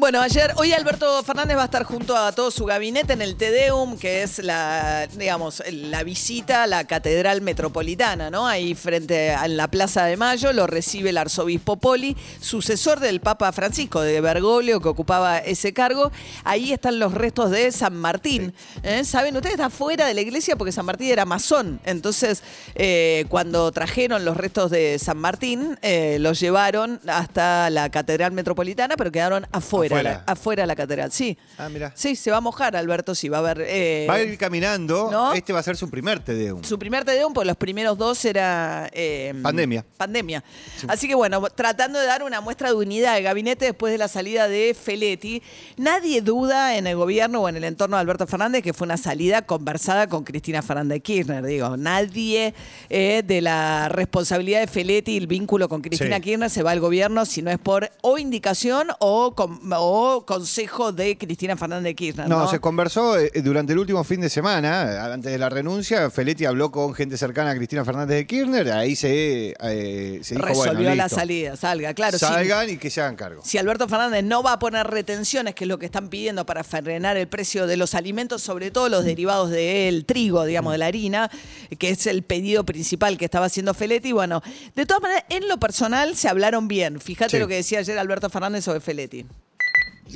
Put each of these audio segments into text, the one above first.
Bueno, ayer, hoy Alberto Fernández va a estar junto a todo su gabinete en el Tedeum, que es la, digamos, la visita a la Catedral Metropolitana, ¿no? Ahí frente a la Plaza de Mayo, lo recibe el arzobispo Poli, sucesor del Papa Francisco de Bergoglio, que ocupaba ese cargo. Ahí están los restos de San Martín. ¿eh? Saben, ustedes está fuera de la iglesia porque San Martín era masón. Entonces, eh, cuando trajeron los restos de San Martín, eh, los llevaron hasta la Catedral Metropolitana, pero quedaron afuera Afuera. la- afuera de la catedral, sí. Ah, mira. Sí, se va a mojar, Alberto, sí, va a haber... eh, Va a ir caminando. ¿no? Este va a ser su primer Tedeum. su primer Tedeum, pues los primeros dos era... eh, Pandemia. Pandemia. Así que bueno, tratando de dar una muestra de unidad de gabinete después de la salida de Feletti, nadie duda en el gobierno o en el entorno de Alberto Fernández que fue una salida conversada con Cristina Fernández Kirchner. Digo, nadie eh, de la responsabilidad de Feletti y el vínculo con Cristina Sí. Kirchner se va al gobierno si no es por o indicación o, con- o consejo de Cristina Fernández Kirchner. No, No, se conversó eh, durante el último fin de semana, eh, antes de la renuncia, Feletti habló con gente cercana a Cristina Fernández de Kirchner, ahí se, eh, se dijo, resolvió bueno, la listo. salida, salga, claro. Salgan y que se hagan cargo. Si Alberto Fernández no va a poner retenciones, que es lo que están pidiendo para frenar el precio de los alimentos, sobre todo los derivados del trigo, digamos, de la harina, que es el pedido principal que estaba haciendo Feletti, bueno, de todas maneras, en lo personal se hablaron bien. Fíjate Sí. lo que decía ayer Alberto Fernández sobre Feletti.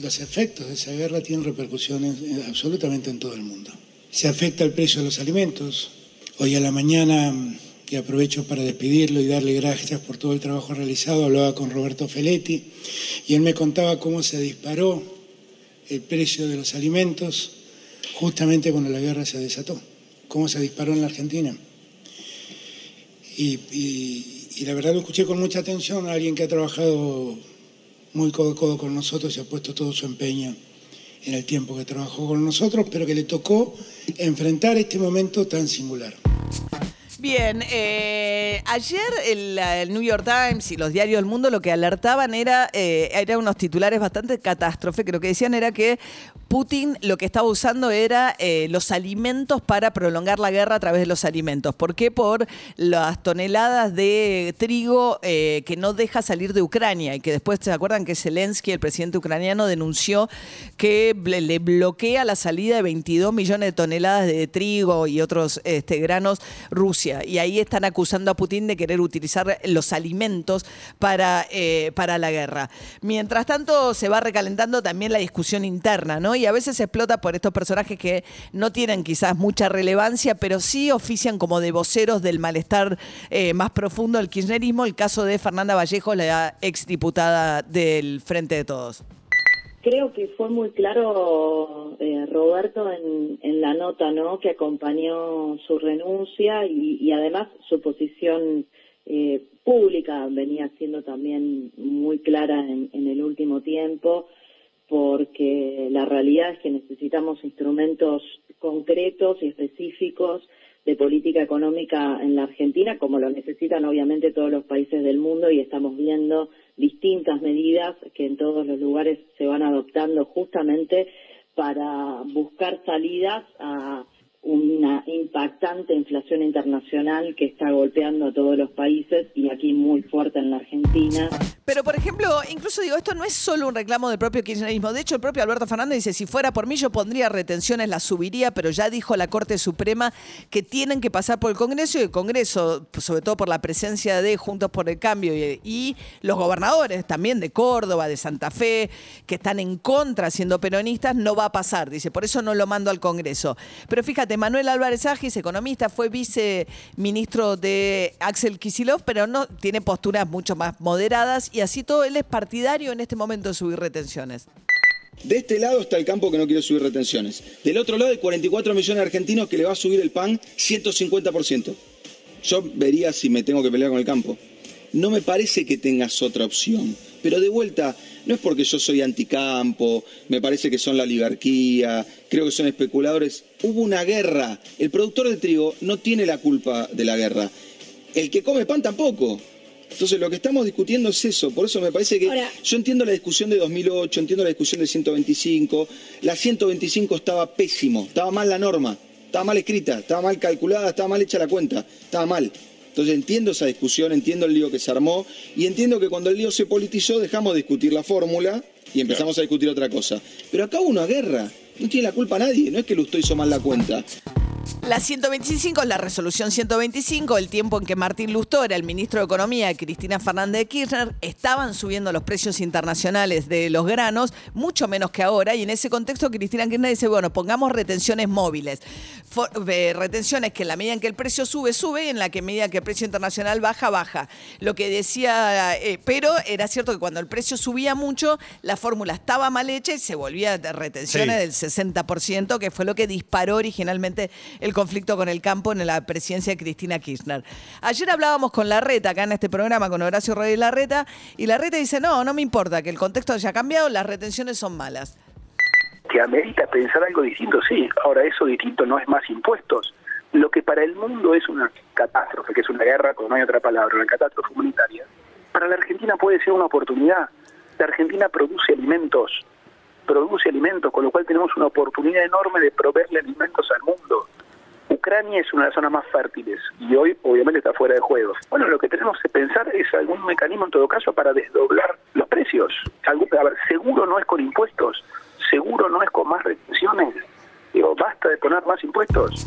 Los efectos de esa guerra tienen repercusiones eh, absolutamente en todo el mundo. Se afecta el precio de los alimentos. Hoy a la mañana, mm, y aprovecho para despedirlo y darle gracias por todo el trabajo realizado, hablaba con Roberto Feletti y él me contaba cómo se disparó el precio de los alimentos justamente cuando la guerra se desató, cómo se disparó en la Argentina. Y, y- y la verdad lo escuché con mucha atención a alguien que ha trabajado muy codo a codo con nosotros y ha puesto todo su empeño en el tiempo que trabajó con nosotros, pero que le tocó enfrentar este momento tan singular. Bien, eh, ayer el, New York Times y los diarios del mundo lo que alertaban era, eh, eran unos titulares bastante catástrofe, que lo que decían era que Putin lo que estaba usando era eh, los alimentos para prolongar la guerra a través de los alimentos. ¿Por qué? Por las toneladas de trigo eh, que no deja salir de Ucrania y que después, ¿se acuerdan que Zelensky, el presidente ucraniano, denunció que le, bloquea la salida de 22 millones de toneladas de trigo y otros este, granos Y ahí están acusando a Putin de querer utilizar los alimentos para, eh, para la guerra. Mientras tanto, se va recalentando también la discusión interna, ¿no? Y a veces explota por estos personajes que no tienen quizás mucha relevancia, pero sí ofician como de voceros del malestar eh, más profundo del kirchnerismo. El caso de Fernanda Vallejo, la exdiputada del Frente de Todos. Creo que fue muy claro eh, Roberto en, en la nota, ¿no? Que acompañó su renuncia y, además su posición eh, pública venía siendo también muy clara en, en el último tiempo, porque la realidad es que necesitamos instrumentos concretos y específicos de política económica en la Argentina, como lo necesitan obviamente todos los países del mundo y estamos viendo distintas medidas que en todos los lugares se van adoptando justamente para buscar salidas a una impactante inflación internacional que está golpeando a todos los países y aquí muy fuerte en la Argentina. Pero, por ejemplo, incluso digo, esto no es solo un reclamo del propio kirchnerismo. De hecho, el propio Alberto Fernández dice, si fuera por mí yo pondría retenciones, las subiría, pero ya dijo la Corte Suprema que tienen que pasar por el Congreso y el Congreso, sobre todo por la presencia de Juntos por el Cambio y, y los gobernadores también de Córdoba, de Santa Fe, que están en contra siendo peronistas, no va a pasar. Dice, por eso no lo mando al Congreso. Pero fíjate, Manuel Álvarez Agis, economista, fue viceministro de Axel Kisilov, pero no tiene posturas mucho más moderadas y así todo él es partidario en este momento de subir retenciones. De este lado está el campo que no quiere subir retenciones. Del otro lado hay 44 millones de argentinos que le va a subir el pan 150%. Yo vería si me tengo que pelear con el campo. No me parece que tengas otra opción. Pero de vuelta, no es porque yo soy anticampo, me parece que son la oligarquía, creo que son especuladores. Hubo una guerra. El productor de trigo no tiene la culpa de la guerra. El que come pan tampoco. Entonces lo que estamos discutiendo es eso, por eso me parece que yo entiendo la discusión de 2008, entiendo la discusión de 125, la 125 estaba pésimo, estaba mal la norma, estaba mal escrita, estaba mal calculada, estaba mal hecha la cuenta, estaba mal. Entonces entiendo esa discusión, entiendo el lío que se armó y entiendo que cuando el lío se politizó dejamos de discutir la fórmula y empezamos a discutir otra cosa. Pero acá hubo una guerra, no tiene la culpa nadie, no es que Lustó hizo mal la cuenta. La 125 es la resolución 125, el tiempo en que Martín Lustó era el ministro de Economía Cristina Fernández de Kirchner, estaban subiendo los precios internacionales de los granos, mucho menos que ahora, y en ese contexto Cristina Kirchner dice, bueno, pongamos retenciones móviles. Eh, retenciones que en la medida en que el precio sube, sube, y en la que medida que el precio internacional baja, baja. Lo que decía, eh, pero era cierto que cuando el precio subía mucho, la fórmula estaba mal hecha y se volvía de retenciones del 60%, que fue lo que disparó originalmente el conflicto con el campo en la presidencia de Cristina Kirchner. Ayer hablábamos con Larreta, acá en este programa, con Horacio Rodríguez Larreta, y Larreta dice, no, no me importa que el contexto haya cambiado, las retenciones son malas. Que amerita pensar algo distinto, sí. Ahora, eso distinto no es más impuestos. Lo que para el mundo es una catástrofe, que es una guerra, como no hay otra palabra, una catástrofe humanitaria, para la Argentina puede ser una oportunidad. La Argentina produce alimentos, produce alimentos, con lo cual tenemos una oportunidad enorme de proveerle alimentos al mundo. Ucrania es una de las zonas más fértiles y hoy obviamente está fuera de juego. Bueno, lo que tenemos que pensar es algún mecanismo en todo caso para desdoblar los precios. Algún, a ver, seguro no es con impuestos, seguro no es con más retenciones. Digo, basta de poner más impuestos.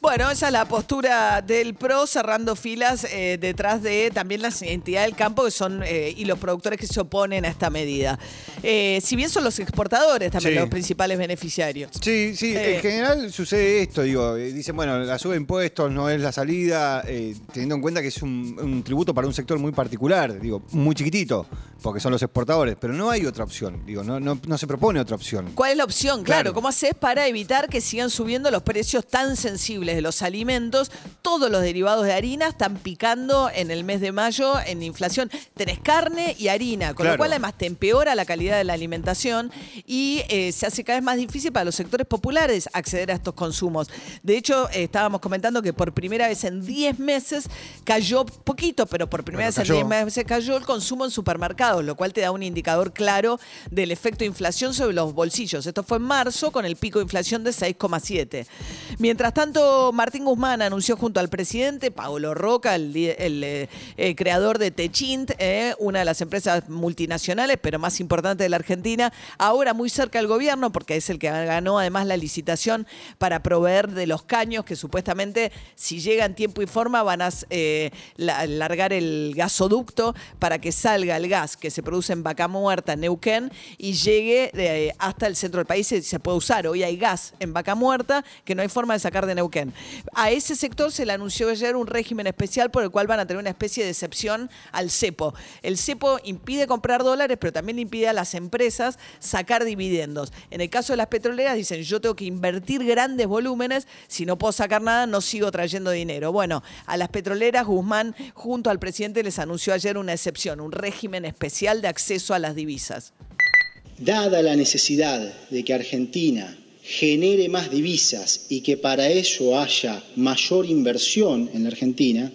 Bueno, esa es la postura del PRO cerrando filas eh, detrás de también las entidades del campo que son eh, y los productores que se oponen a esta medida. Eh, si bien son los exportadores también los principales beneficiarios. Sí, sí, en general sucede esto, digo, dicen, bueno, la sube de impuestos no es la salida, teniendo en cuenta que es un, tributo para un sector muy particular, digo, muy chiquitito, porque son los exportadores, pero no hay otra opción, digo, no, no, se propone otra opción. ¿Cuál es la opción? Claro, ¿cómo haces para evitar que sigan subiendo los precios tan sensibles? De los alimentos, todos los derivados de harina están picando en el mes de mayo en inflación. Tenés carne y harina, con lo cual además te empeora la calidad de la alimentación y eh, se hace cada vez más difícil para los sectores populares acceder a estos consumos. De hecho, eh, estábamos comentando que por primera vez en 10 meses cayó poquito, pero por primera vez en 10 meses cayó el consumo en supermercados, lo cual te da un indicador claro del efecto de inflación sobre los bolsillos. Esto fue en marzo con el pico de inflación de 6,7. Mientras tanto, Martín Guzmán anunció junto al presidente, Paolo Roca, el, eh, eh, creador de Techint, eh, una de las empresas multinacionales, pero más importante de la Argentina, ahora muy cerca del gobierno, porque es el que ganó además la licitación para proveer de los caños que supuestamente, si llega en tiempo y forma, van a largar el gasoducto para que salga el gas que se produce en Vaca Muerta, Neuquén, y llegue hasta el centro del país y se puede usar. Hoy hay gas en Vaca Muerta que no hay forma de sacar de Neuquén. A ese sector se le anunció ayer un régimen especial por el cual van a tener una especie de excepción al cepo. El cepo impide comprar dólares, pero también impide a las empresas sacar dividendos. En el caso de las petroleras dicen, yo tengo que invertir grandes volúmenes, si no puedo sacar nada, no sigo trayendo dinero. Bueno, a las petroleras Guzmán junto al presidente les anunció ayer una excepción, un régimen especial de acceso a las divisas. Dada la necesidad de que Argentina genere más divisas y que para ello haya mayor inversión en la Argentina,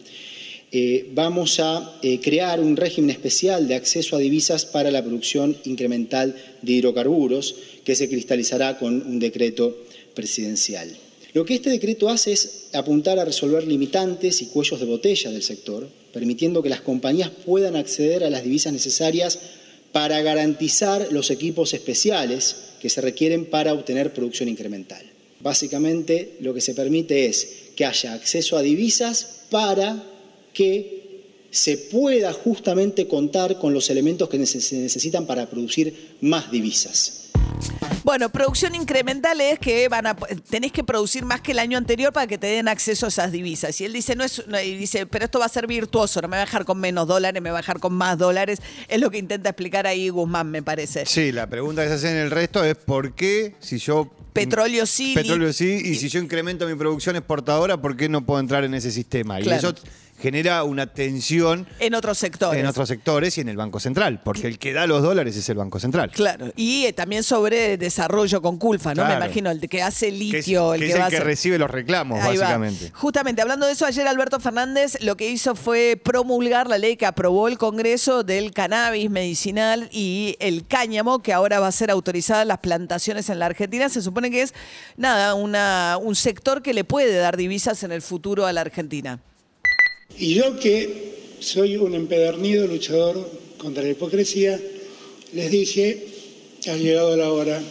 eh, vamos a eh, crear un régimen especial de acceso a divisas para la producción incremental de hidrocarburos que se cristalizará con un decreto presidencial. Lo que este decreto hace es apuntar a resolver limitantes y cuellos de botella del sector, permitiendo que las compañías puedan acceder a las divisas necesarias para garantizar los equipos especiales que se requieren para obtener producción incremental. Básicamente lo que se permite es que haya acceso a divisas para que se pueda justamente contar con los elementos que se necesitan para producir más divisas. Bueno, producción incremental es que van a tenés que producir más que el año anterior para que te den acceso a esas divisas. Y él dice, no es, no, y dice, pero esto va a ser virtuoso, no me va a dejar con menos dólares, me va a dejar con más dólares. Es lo que intenta explicar ahí Guzmán, me parece. Sí, la pregunta que se hace en el resto es por qué si yo Petróleo sí. Petróleo sí, y si yo incremento mi producción exportadora, ¿por qué no puedo entrar en ese sistema? Y Claro. Genera una tensión En otros sectores. en otros sectores y en el Banco Central, porque el que da los dólares es el Banco Central. Claro. Y eh, también sobre desarrollo con Culfa, ¿no? Claro. Me imagino, el que hace Que es, litio, que el es que el va a que hacer- recibe los reclamos, Ahí va. básicamente. Justamente, hablando de eso, ayer Alberto Fernández lo que hizo fue promulgar la ley que aprobó el Congreso del cannabis medicinal y el cáñamo, que ahora va a ser autorizada las plantaciones en la Argentina. Se supone que es, nada, una, un sector que le puede dar divisas en el futuro a la Argentina. Y yo que soy un empedernido luchador contra la hipocresía, les dije, ha llegado la hora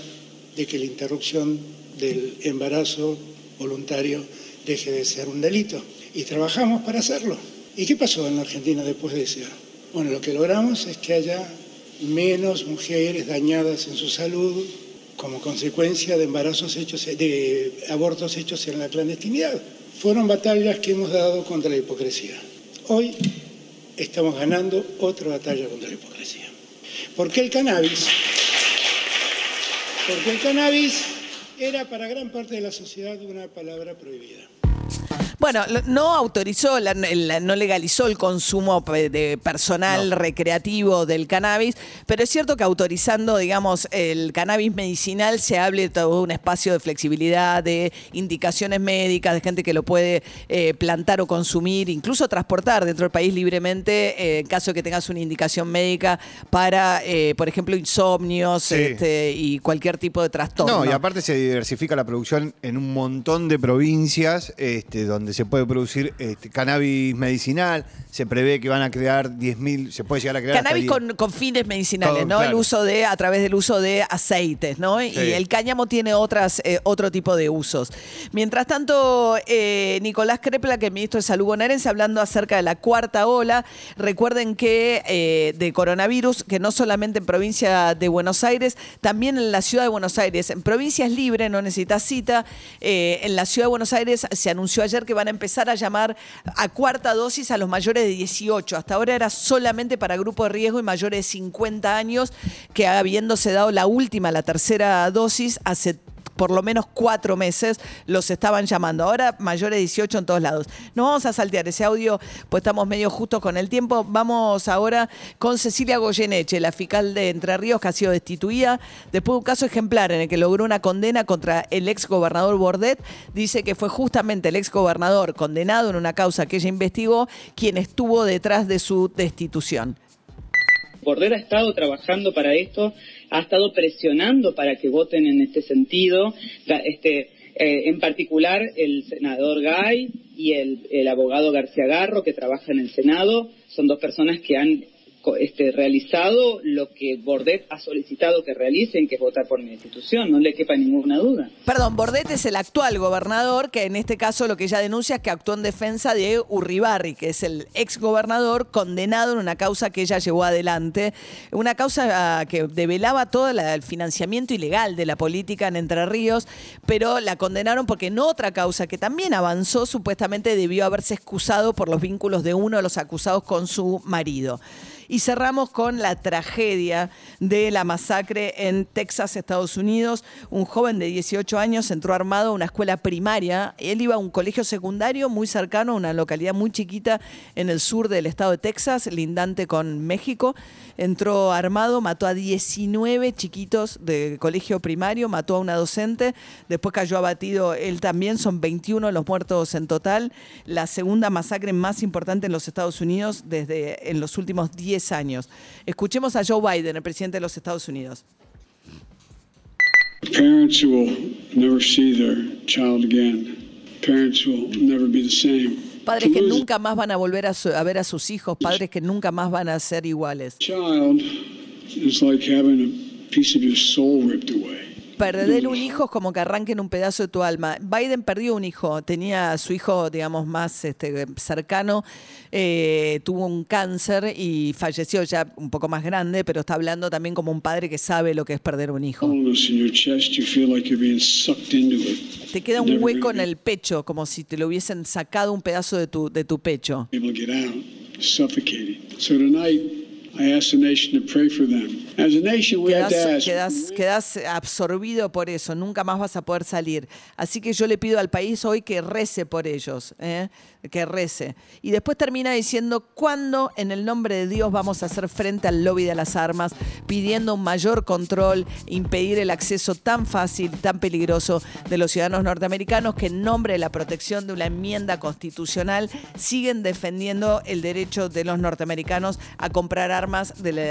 de que la interrupción del embarazo voluntario deje de ser un delito. Y trabajamos para hacerlo. ¿Y qué pasó en la Argentina después de eso? Bueno, lo que logramos es que haya menos mujeres dañadas en su salud como consecuencia de embarazos hechos, de abortos hechos en la clandestinidad. Fueron batallas que hemos dado contra la hipocresía. Hoy estamos ganando otra batalla contra la hipocresía. Porque el cannabis, porque el cannabis era para gran parte de la sociedad una palabra prohibida. Bueno, no autorizó, la- la- no legalizó el consumo de personal recreativo del cannabis, pero es cierto que autorizando, digamos, el cannabis medicinal se hable de todo un espacio de flexibilidad, de indicaciones médicas, de gente que lo puede eh, plantar o consumir, incluso transportar dentro del país libremente, eh, en caso de que tengas una indicación médica para, eh, por ejemplo, insomnios Sí. este, y cualquier tipo de trastorno. No, y aparte se diversifica la producción en un montón de provincias este, donde se puede producir este, cannabis medicinal. Se prevé que van a crear 10.000, se puede llegar a crear Cannabis 10. con, con fines medicinales, Todo, ¿no? El uso de, a través del uso de aceites, ¿no? Y el cáñamo tiene otras, eh, otro tipo de usos. Mientras tanto, eh, Nicolás Crepla, que es ministro de Salud bonaerense, hablando acerca de la cuarta ola, recuerden que eh, de coronavirus, que no solamente en provincia de Buenos Aires, también en la ciudad de Buenos Aires. En provincia es libre, no necesita cita. En la ciudad de Buenos Aires se anunció ayer que van a empezar a llamar a cuarta dosis a los mayores de 18. Hasta ahora era solamente para grupo de riesgo y mayores de 50 años, que habiéndose dado la última, la tercera dosis, hace por lo menos cuatro meses los estaban llamando. Ahora mayores de 18 en todos lados. No vamos a saltear ese audio, pues estamos medio justos con el tiempo. Vamos ahora con Cecilia Goyeneche, la fiscal de Entre Ríos que ha sido destituida después de un caso ejemplar en el que logró una condena contra el ex gobernador Bordet. Dice que fue justamente el ex gobernador condenado en una causa que ella investigó quien estuvo detrás de su destitución. Bordet ha estado trabajando para esto, ha estado presionando para que voten en este sentido. Este, eh, en particular, el senador Gay y el, el abogado García Garro, que trabaja en el Senado, son dos personas que han este, realizado lo que Bordet ha solicitado que realicen, que es votar por mi institución, no le quepa ninguna duda. Perdón, Bordet es el actual gobernador, que en este caso lo que ella denuncia es que actuó en defensa de Urribarri, que es el ex gobernador condenado en una causa que ella llevó adelante, una causa ah, que develaba todo el financiamiento ilegal de la política en Entre Ríos, pero la condenaron porque en otra causa que también avanzó, supuestamente debió haberse excusado por los vínculos de uno de los acusados con su marido. Y cerramos con la tragedia de la masacre en Texas, Estados Unidos. Un joven de 18 años entró armado a una escuela primaria. Él iba a un colegio secundario muy cercano, a una localidad muy chiquita en el sur del estado de Texas, lindante con México. Entró armado, mató a 19 chiquitos de colegio primario, mató a una docente. Después cayó abatido él también. Son 21 los muertos en total. La segunda masacre más importante en los Estados Unidos desde en los últimos 10 años. Escuchemos a Joe Biden, el presidente de los Estados Unidos. Parents will never see their child again. Parents will never be the same. Padres que nunca más van a volver a, su- a ver a sus hijos, padres que nunca más van a ser iguales. child is like having a piece of your soul ripped away. Perder un hijo es como que arranquen un pedazo de tu alma. Biden perdió un hijo, tenía a su hijo, digamos, más este, cercano, eh, tuvo un cáncer y falleció ya un poco más grande, pero está hablando también como un padre que sabe lo que es perder un hijo. Te queda un hueco en el pecho, como si te lo hubiesen sacado un pedazo de tu, de tu pecho. So tonight, I ask the nation to pray for them. As a nation, we have Quedás, quedás- quedás absorbido por eso, nunca más vas a poder salir. Así que yo le pido al país hoy que rece por ellos, ¿eh? que rece. Y después termina diciendo, ¿cuándo en el nombre de Dios vamos a hacer frente al lobby de las armas, pidiendo un mayor control, impedir el acceso tan fácil, tan peligroso de los ciudadanos norteamericanos que en nombre de la protección de una enmienda constitucional siguen defendiendo el derecho de los norteamericanos a comprar armas de la,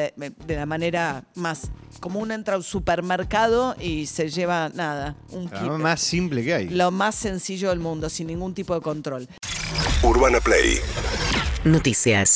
de la manera más como uno entra a un supermercado y se lleva nada, un La kit. más simple que hay. Lo más sencillo del mundo, sin ningún tipo de control. Urbana Play Noticias.